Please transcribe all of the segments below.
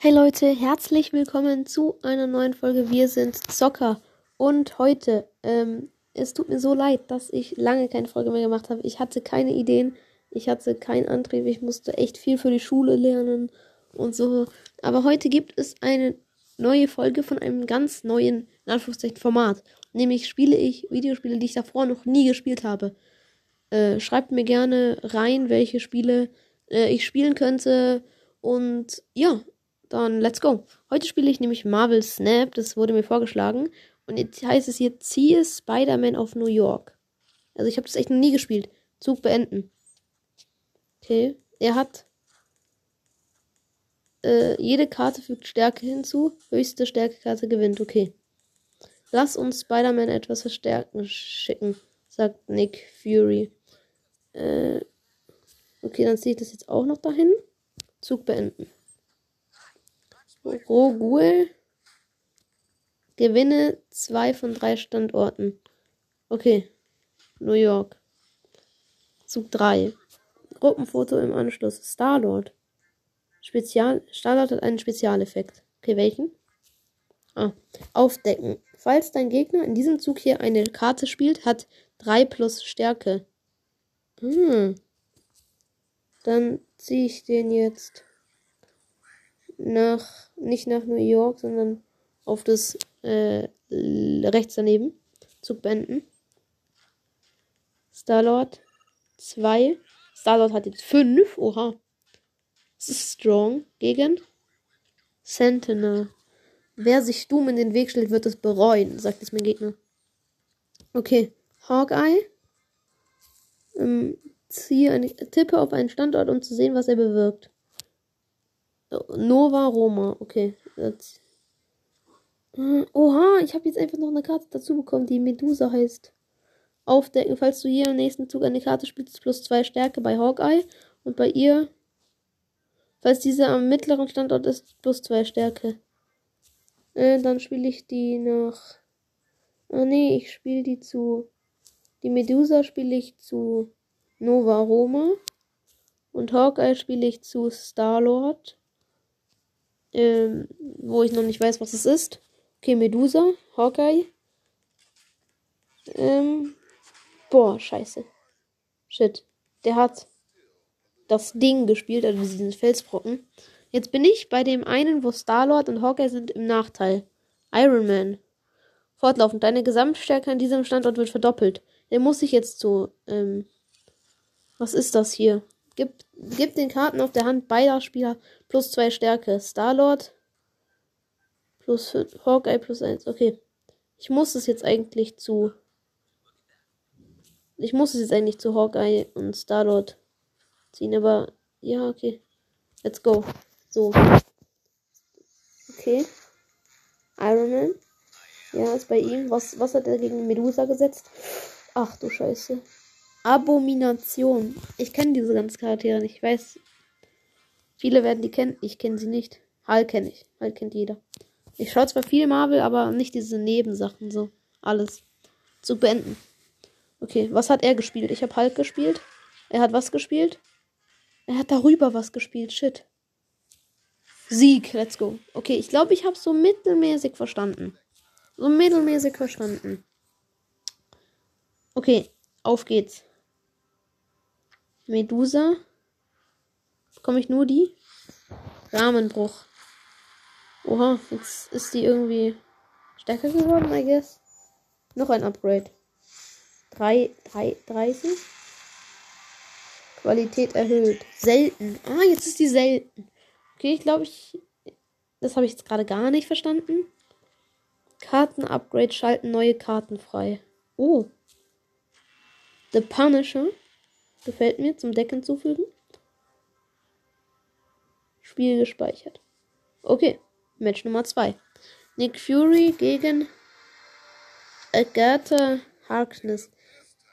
Hey Leute, herzlich willkommen zu einer neuen Folge. Wir sind Zocker und heute, ähm, es tut mir so leid, dass ich lange keine Folge mehr gemacht habe. Ich hatte keine Ideen, ich hatte keinen Antrieb, ich musste echt viel für die Schule lernen und so. Aber heute gibt es eine neue Folge von einem ganz neuen, in Anführungszeichen, Format. Nämlich spiele ich Videospiele, die ich davor noch nie gespielt habe. Äh, schreibt mir gerne rein, welche Spiele äh, ich spielen könnte. Und ja, dann let's go. Heute spiele ich nämlich Marvel Snap, das wurde mir vorgeschlagen. Und jetzt heißt es hier, ziehe Spider-Man auf New York. Also ich habe das echt noch nie gespielt. Zug beenden. Okay. Er hat äh, jede Karte fügt Stärke hinzu. Höchste Stärkekarte gewinnt. Okay. Lass uns Spider-Man etwas verstärken schicken, sagt Nick Fury. Äh, okay, dann ziehe ich das jetzt auch noch dahin. Zug beenden. Rogul. Gewinne zwei von drei Standorten. Okay. New York. Zug 3. Gruppenfoto im Anschluss. Starlord. Spezial. Starlord hat einen Spezialeffekt. Okay, welchen? Ah. Aufdecken. Falls dein Gegner in diesem Zug hier eine Karte spielt, hat 3 plus Stärke. Hm. Dann ziehe ich den jetzt nach, nicht nach New York, sondern auf das äh, rechts daneben. Zug beenden. Starlord 2. Starlord hat jetzt 5. Oha. Das ist strong. Gegen Sentinel. Wer sich dumm in den Weg stellt, wird es bereuen, sagt jetzt mein Gegner. Okay. Hawkeye. Ähm, ziehe eine, tippe auf einen Standort, um zu sehen, was er bewirkt. Nova Roma, okay. Das. Oha, ich habe jetzt einfach noch eine Karte dazu bekommen, die Medusa heißt. Aufdecken, falls du hier im nächsten Zug eine Karte spielst, plus zwei Stärke bei Hawkeye. Und bei ihr, falls diese am mittleren Standort ist, plus zwei Stärke. Äh, dann spiele ich die nach. Ah, nee, ich spiele die zu. Die Medusa spiele ich zu Nova Roma. Und Hawkeye spiele ich zu Starlord ähm, wo ich noch nicht weiß, was es ist. Okay, Medusa, Hawkeye. Ähm, boah, scheiße. Shit. Der hat das Ding gespielt, also diesen Felsbrocken. Jetzt bin ich bei dem einen, wo Starlord und Hawkeye sind, im Nachteil. Iron Man. Fortlaufend. Deine Gesamtstärke an diesem Standort wird verdoppelt. Der muss ich jetzt zu, ähm, was ist das hier? Gib, gib den Karten auf der Hand beider Spieler plus zwei Stärke. Starlord plus 5, Hawkeye plus 1. Okay. Ich muss es jetzt eigentlich zu. Ich muss es jetzt eigentlich zu Hawkeye und Starlord ziehen, aber ja, okay. Let's go. So. Okay. Iron Man. Ja, ist bei ihm. Was, was hat er gegen Medusa gesetzt? Ach du Scheiße. Abomination. Ich kenne diese ganzen Charaktere nicht. Ich weiß, viele werden die kennen. Ich kenne sie nicht. Hulk kenne ich. Hulk kennt jeder. Ich schaue zwar viel Marvel, aber nicht diese Nebensachen so. Alles. Zu beenden. Okay, was hat er gespielt? Ich habe Hulk gespielt. Er hat was gespielt? Er hat darüber was gespielt. Shit. Sieg, let's go. Okay, ich glaube, ich habe so mittelmäßig verstanden. So mittelmäßig verstanden. Okay, auf geht's. Medusa. Bekomme ich nur die? Rahmenbruch. Oha, jetzt ist die irgendwie stärker geworden, I guess. Noch ein Upgrade. 3, 3, 30. Qualität erhöht. Selten. Ah, jetzt ist die selten. Okay, ich glaube, ich. Das habe ich jetzt gerade gar nicht verstanden. Karten-Upgrade schalten neue Karten frei. Oh. The Punisher. Gefällt mir. Zum Deck hinzufügen. Spiel gespeichert. Okay. Match Nummer 2. Nick Fury gegen Agatha Harkness.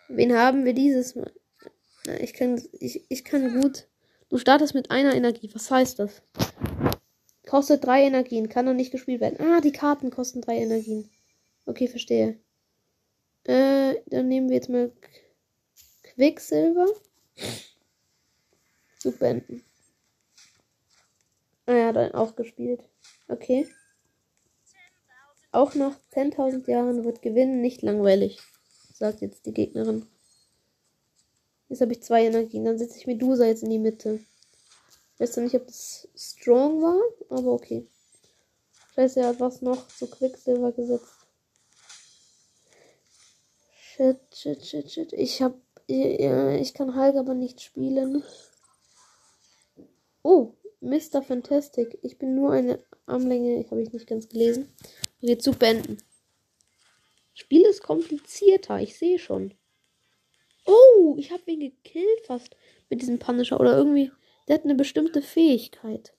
Wen haben wir dieses Mal? Ich kann, ich, ich kann gut. Du startest mit einer Energie. Was heißt das? Kostet drei Energien. Kann noch nicht gespielt werden. Ah, die Karten kosten drei Energien. Okay, verstehe. Äh, dann nehmen wir jetzt mal Quicksilver. Zu beenden. Ah, er hat auch gespielt. Okay. Auch nach 10.000 Jahren wird Gewinnen nicht langweilig, sagt jetzt die Gegnerin. Jetzt habe ich zwei Energien. Dann setze ich Medusa jetzt in die Mitte. Ich weiß nicht, ob das strong war, aber okay. Scheiße, er hat was noch zu Quicksilver gesetzt. Shit, shit, shit, shit. Ich hab. Ich kann Hulk aber nicht spielen. Oh, Mr. Fantastic. Ich bin nur eine Armlänge, habe ich nicht ganz gelesen. Okay, zu beenden. Spiel ist komplizierter, ich sehe schon. Oh, ich habe ihn gekillt fast mit diesem Punisher. Oder irgendwie, der hat eine bestimmte Fähigkeit.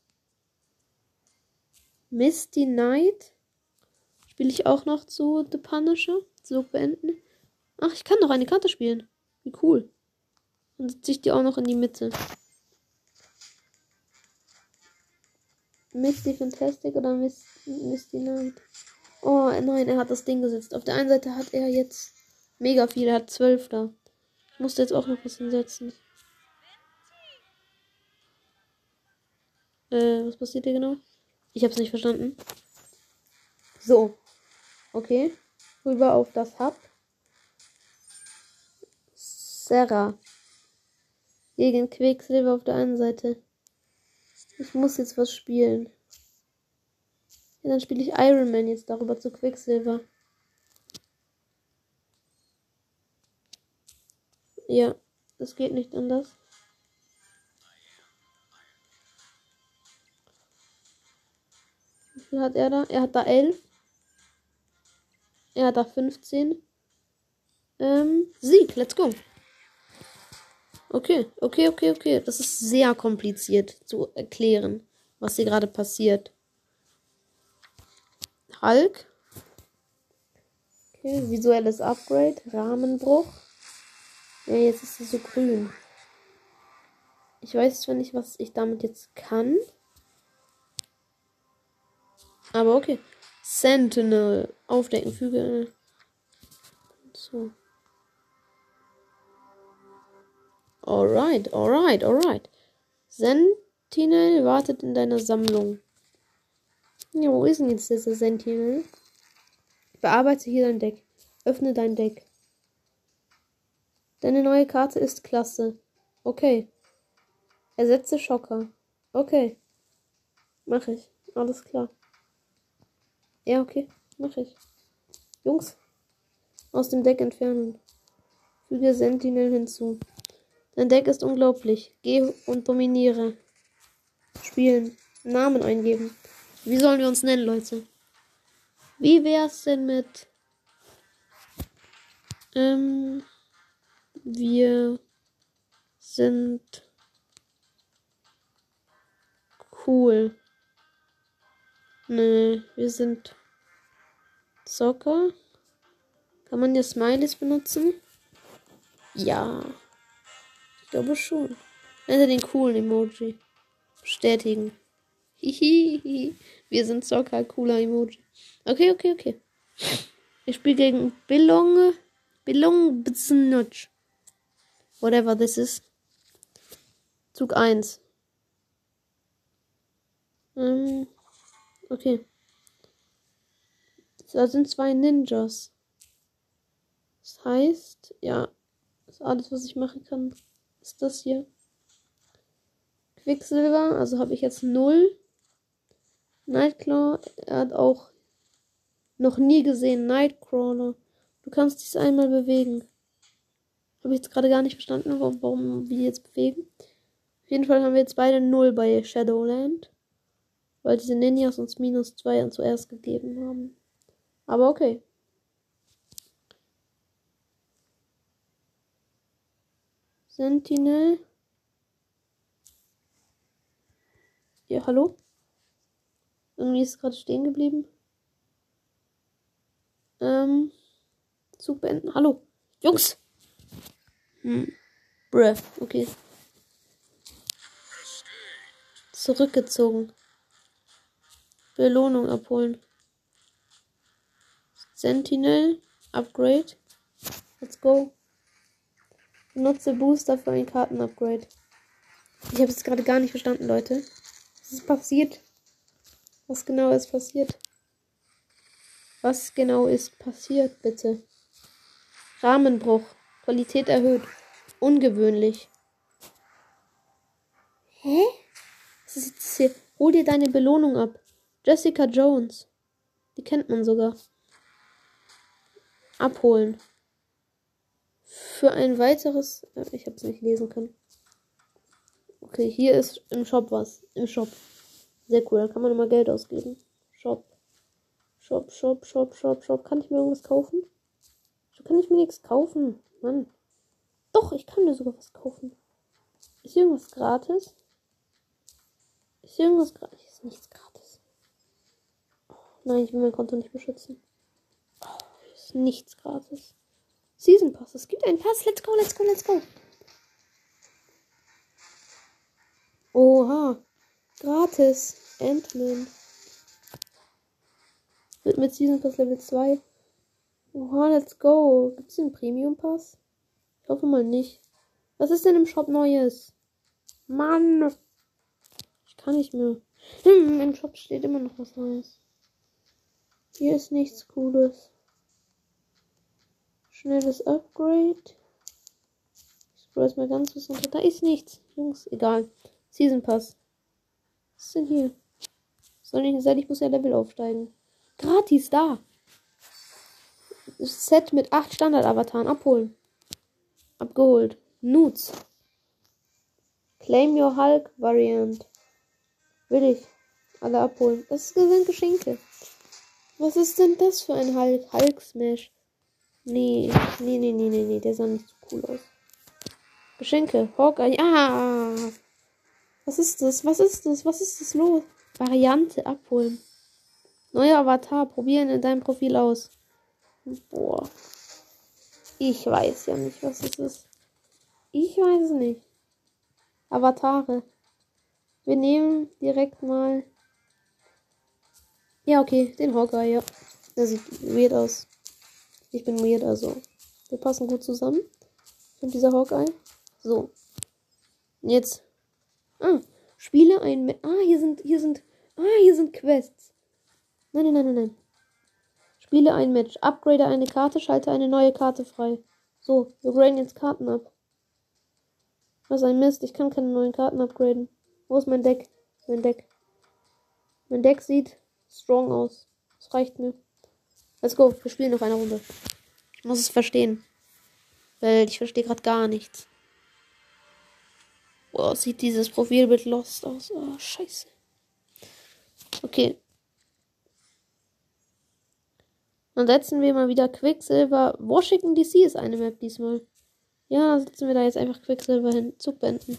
Misty Knight. Spiele ich auch noch zu The Punisher. So beenden. Ach, ich kann noch eine Karte spielen. Wie cool. Dann setze ich die auch noch in die Mitte. Misty Fantastic oder Miss, Misty Knight? Oh nein, er hat das Ding gesetzt. Auf der einen Seite hat er jetzt mega viel. Er hat zwölf da. Ich musste jetzt auch noch was hinsetzen. Äh, was passiert hier genau? Ich hab's nicht verstanden. So. Okay. Rüber auf das Hub. Sarah. Gegen Quecksilber auf der einen Seite. Ich muss jetzt was spielen. Ja, dann spiele ich Iron Man jetzt darüber zu Quicksilver. Ja, das geht nicht anders. Wie viel hat er da? Er hat da 11. Er hat da 15. Ähm, Sieg, let's go. Okay, okay, okay, okay. Das ist sehr kompliziert zu erklären, was hier gerade passiert. Hulk. Okay, visuelles Upgrade. Rahmenbruch. Ja, jetzt ist es so grün. Ich weiß zwar nicht, was ich damit jetzt kann. Aber okay. Sentinel. Aufdecken, füge. So. Alright, alright, alright. Sentinel wartet in deiner Sammlung. Ja, wo ist denn jetzt dieser Sentinel? Bearbeite hier dein Deck. Öffne dein Deck. Deine neue Karte ist klasse. Okay. Ersetze Schocker. Okay. Mach ich. Alles klar. Ja, okay. Mach ich. Jungs. Aus dem Deck entfernen. Füge Sentinel hinzu. Dein Deck ist unglaublich. Geh und dominiere. Spielen. Namen eingeben. Wie sollen wir uns nennen, Leute? Wie wär's denn mit. Ähm. Wir sind cool. Nee, wir sind Zocker. Kann man ja Smileys benutzen? Ja. Ich glaube schon. Also den coolen Emoji. Bestätigen. Hihihi. Wir sind Zocker, cooler Emoji. Okay, okay, okay. Ich spiele gegen Billong. Billong Bznutsch. Whatever this is. Zug 1. Ähm, okay. Da sind zwei Ninjas. Das heißt, ja, das ist alles, was ich machen kann ist das hier. Quicksilver, also habe ich jetzt 0. Nightclaw, er hat auch noch nie gesehen. Nightcrawler. Du kannst dich einmal bewegen. Habe ich jetzt gerade gar nicht verstanden, warum, warum wir jetzt bewegen. Auf jeden Fall haben wir jetzt beide 0 bei Shadowland. Weil diese Ninjas uns minus 2 zuerst gegeben haben. Aber okay. Sentinel. Ja, hallo? Irgendwie ist gerade stehen geblieben. Ähm. Zug beenden. Hallo. Jungs! Hm. Bruh. Okay. Zurückgezogen. Belohnung abholen. Sentinel. Upgrade. Let's go. Nutze Booster für ein Kartenupgrade. Ich habe es gerade gar nicht verstanden, Leute. Was ist passiert? Was genau ist passiert? Was genau ist passiert, bitte? Rahmenbruch. Qualität erhöht. Ungewöhnlich. Hä? Was ist jetzt hier? Hol dir deine Belohnung ab. Jessica Jones. Die kennt man sogar. Abholen. Für ein weiteres. Äh, ich hab's nicht lesen können. Okay, hier ist im Shop was. Im Shop. Sehr cool. Da kann man immer Geld ausgeben. Shop. Shop, Shop, Shop, Shop, Shop. Kann ich mir irgendwas kaufen? So kann ich mir nichts kaufen. Mann. Doch, ich kann mir sogar was kaufen. Ist hier irgendwas gratis? Ist hier irgendwas gratis? Ist nichts gratis. Oh, nein, ich will mein Konto nicht beschützen. Oh, ist nichts gratis. Season Pass. Es gibt einen Pass. Let's go, let's go, let's go. Oha. Gratis. Ant-Man. Wird mit Season Pass Level 2. Oha, let's go. Gibt es einen Premium Pass? Ich hoffe mal nicht. Was ist denn im Shop Neues? Mann. Ich kann nicht mehr. Hm, Im Shop steht immer noch was Neues. Hier ist nichts Cooles. Schnelles Upgrade. Ich scroll mal ganz bis runter. Da ist nichts. Jungs, egal. Season Pass. Was ist denn hier? Soll nicht sein, ich muss ja Level aufsteigen. Gratis da. Set mit 8 Standard-Avataren abholen. Abgeholt. Nudes. Claim your Hulk Variant. Will ich. Alle abholen. Das sind Geschenke. Was ist denn das für ein Hulk? Hulk Smash. Nee, nee, nee, nee, nee, nee. Der sah nicht so cool aus. Geschenke. Hawkeye. Ah. Was ist das? Was ist das? Was ist das los? Variante abholen. Neuer Avatar. Probieren in deinem Profil aus. Boah. Ich weiß ja nicht, was es ist. Ich weiß es nicht. Avatare. Wir nehmen direkt mal. Ja, okay, den Hawkeye, ja. Der sieht weird aus. Ich bin weird, also. Wir passen gut zusammen. Und dieser Hawkeye. So. Jetzt. Ah, spiele ein. Ah, hier sind, hier sind. Ah, hier sind Quests. Nein, nein, nein, nein, nein. Spiele ein Match. Upgrade eine Karte, schalte eine neue Karte frei. So, wir graden jetzt Karten ab. Was ein Mist, ich kann keine neuen Karten upgraden. Wo ist mein Deck? Mein Deck. Mein Deck sieht strong aus. Das reicht mir. Let's go, wir spielen noch eine Runde. Ich muss es verstehen. Weil ich verstehe gerade gar nichts. Boah, sieht dieses Profilbild lost aus. Oh, scheiße. Okay. Dann setzen wir mal wieder Quicksilver. Washington DC ist eine Map diesmal. Ja, setzen wir da jetzt einfach Quicksilver hin. Zug beenden.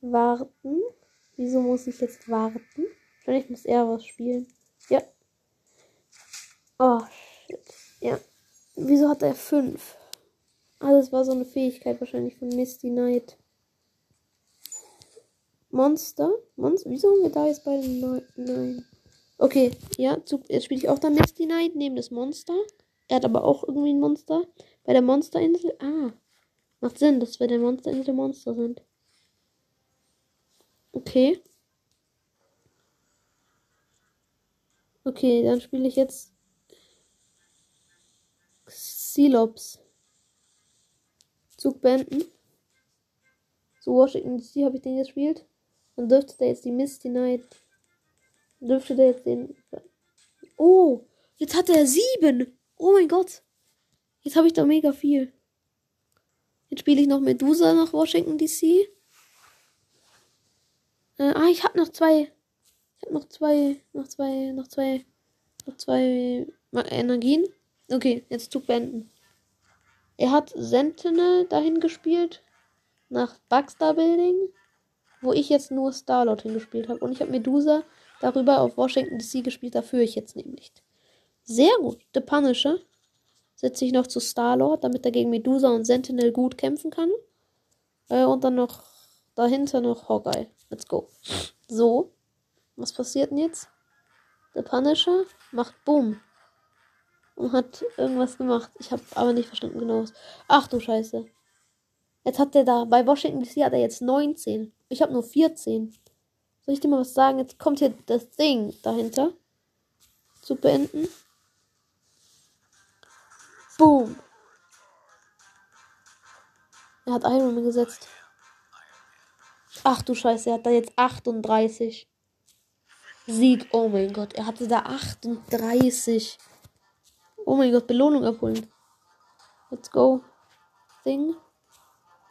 Warten. Wieso muss ich jetzt warten? Wahrscheinlich muss er was spielen. Ja. Oh, shit. Ja. Wieso hat er fünf? Ah, das war so eine Fähigkeit wahrscheinlich von Misty Knight. Monster. Monster. Wieso haben wir da jetzt bei den Nein? Nein. Okay, ja, jetzt spiele ich auch dann Misty Knight neben das Monster. Er hat aber auch irgendwie ein Monster. Bei der Monsterinsel. Ah. Macht Sinn, dass wir der Monsterinsel Monster sind. Okay. Okay, dann spiele ich jetzt Xylops. Zug beenden. So, Washington DC habe ich den gespielt. Dann dürfte der jetzt die Misty Knight. Dürfte der jetzt den. Oh! Jetzt hat er sieben! Oh mein Gott! Jetzt habe ich da mega viel. Jetzt spiele ich noch Medusa nach Washington DC. Äh, ah, ich habe noch zwei. Ich habe noch zwei. Noch zwei. Noch zwei. Noch zwei Energien. Okay, jetzt Zug beenden. Er hat Sentinel dahin gespielt. Nach Bugstar Building wo ich jetzt nur Starlord hingespielt habe. Und ich habe Medusa darüber auf Washington DC gespielt. Da führe ich jetzt nämlich. Sehr gut. The Punisher setze ich noch zu Starlord, damit er gegen Medusa und Sentinel gut kämpfen kann. Äh, und dann noch dahinter noch Hawkeye. Let's go. So. Was passiert denn jetzt? The Punisher macht Boom. Und hat irgendwas gemacht. Ich habe aber nicht verstanden genau was. Ach du Scheiße. Jetzt hat der da, bei Washington DC hat er jetzt 19. Ich habe nur 14. Soll ich dir mal was sagen? Jetzt kommt hier das Ding dahinter. Zu beenden. Boom. Er hat Iron Man gesetzt. Ach du Scheiße, er hat da jetzt 38. Sieg. Oh mein Gott, er hatte da 38. Oh mein Gott, Belohnung abholen. Let's go. Ding.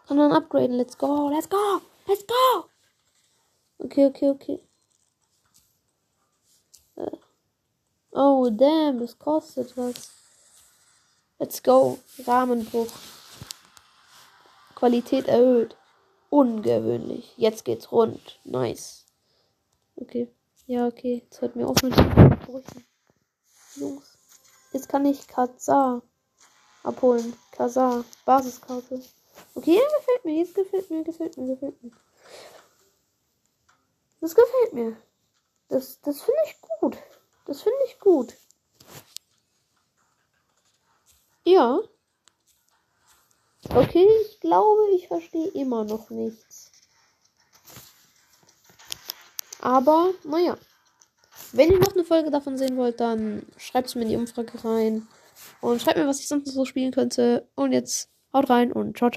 Kann man upgraden. Let's go. Let's go. Let's go. Okay, okay, okay. Äh. Oh, damn, das kostet was. Let's go. Rahmenbruch. Qualität erhöht. Ungewöhnlich. Jetzt geht's rund. Nice. Okay. Ja, okay. Jetzt hört mir auf mit Brüchen. Jungs. Jetzt kann ich Kazar abholen. Kazar. Basiskarte. Okay, gefällt mir. Jetzt gefällt mir, gefällt mir, gefällt mir. Das gefällt mir. Das, das finde ich gut. Das finde ich gut. Ja. Okay, ich glaube, ich verstehe immer noch nichts. Aber, naja. Wenn ihr noch eine Folge davon sehen wollt, dann schreibt es mir in die Umfrage rein. Und schreibt mir, was ich sonst so spielen könnte. Und jetzt haut rein und ciao, ciao.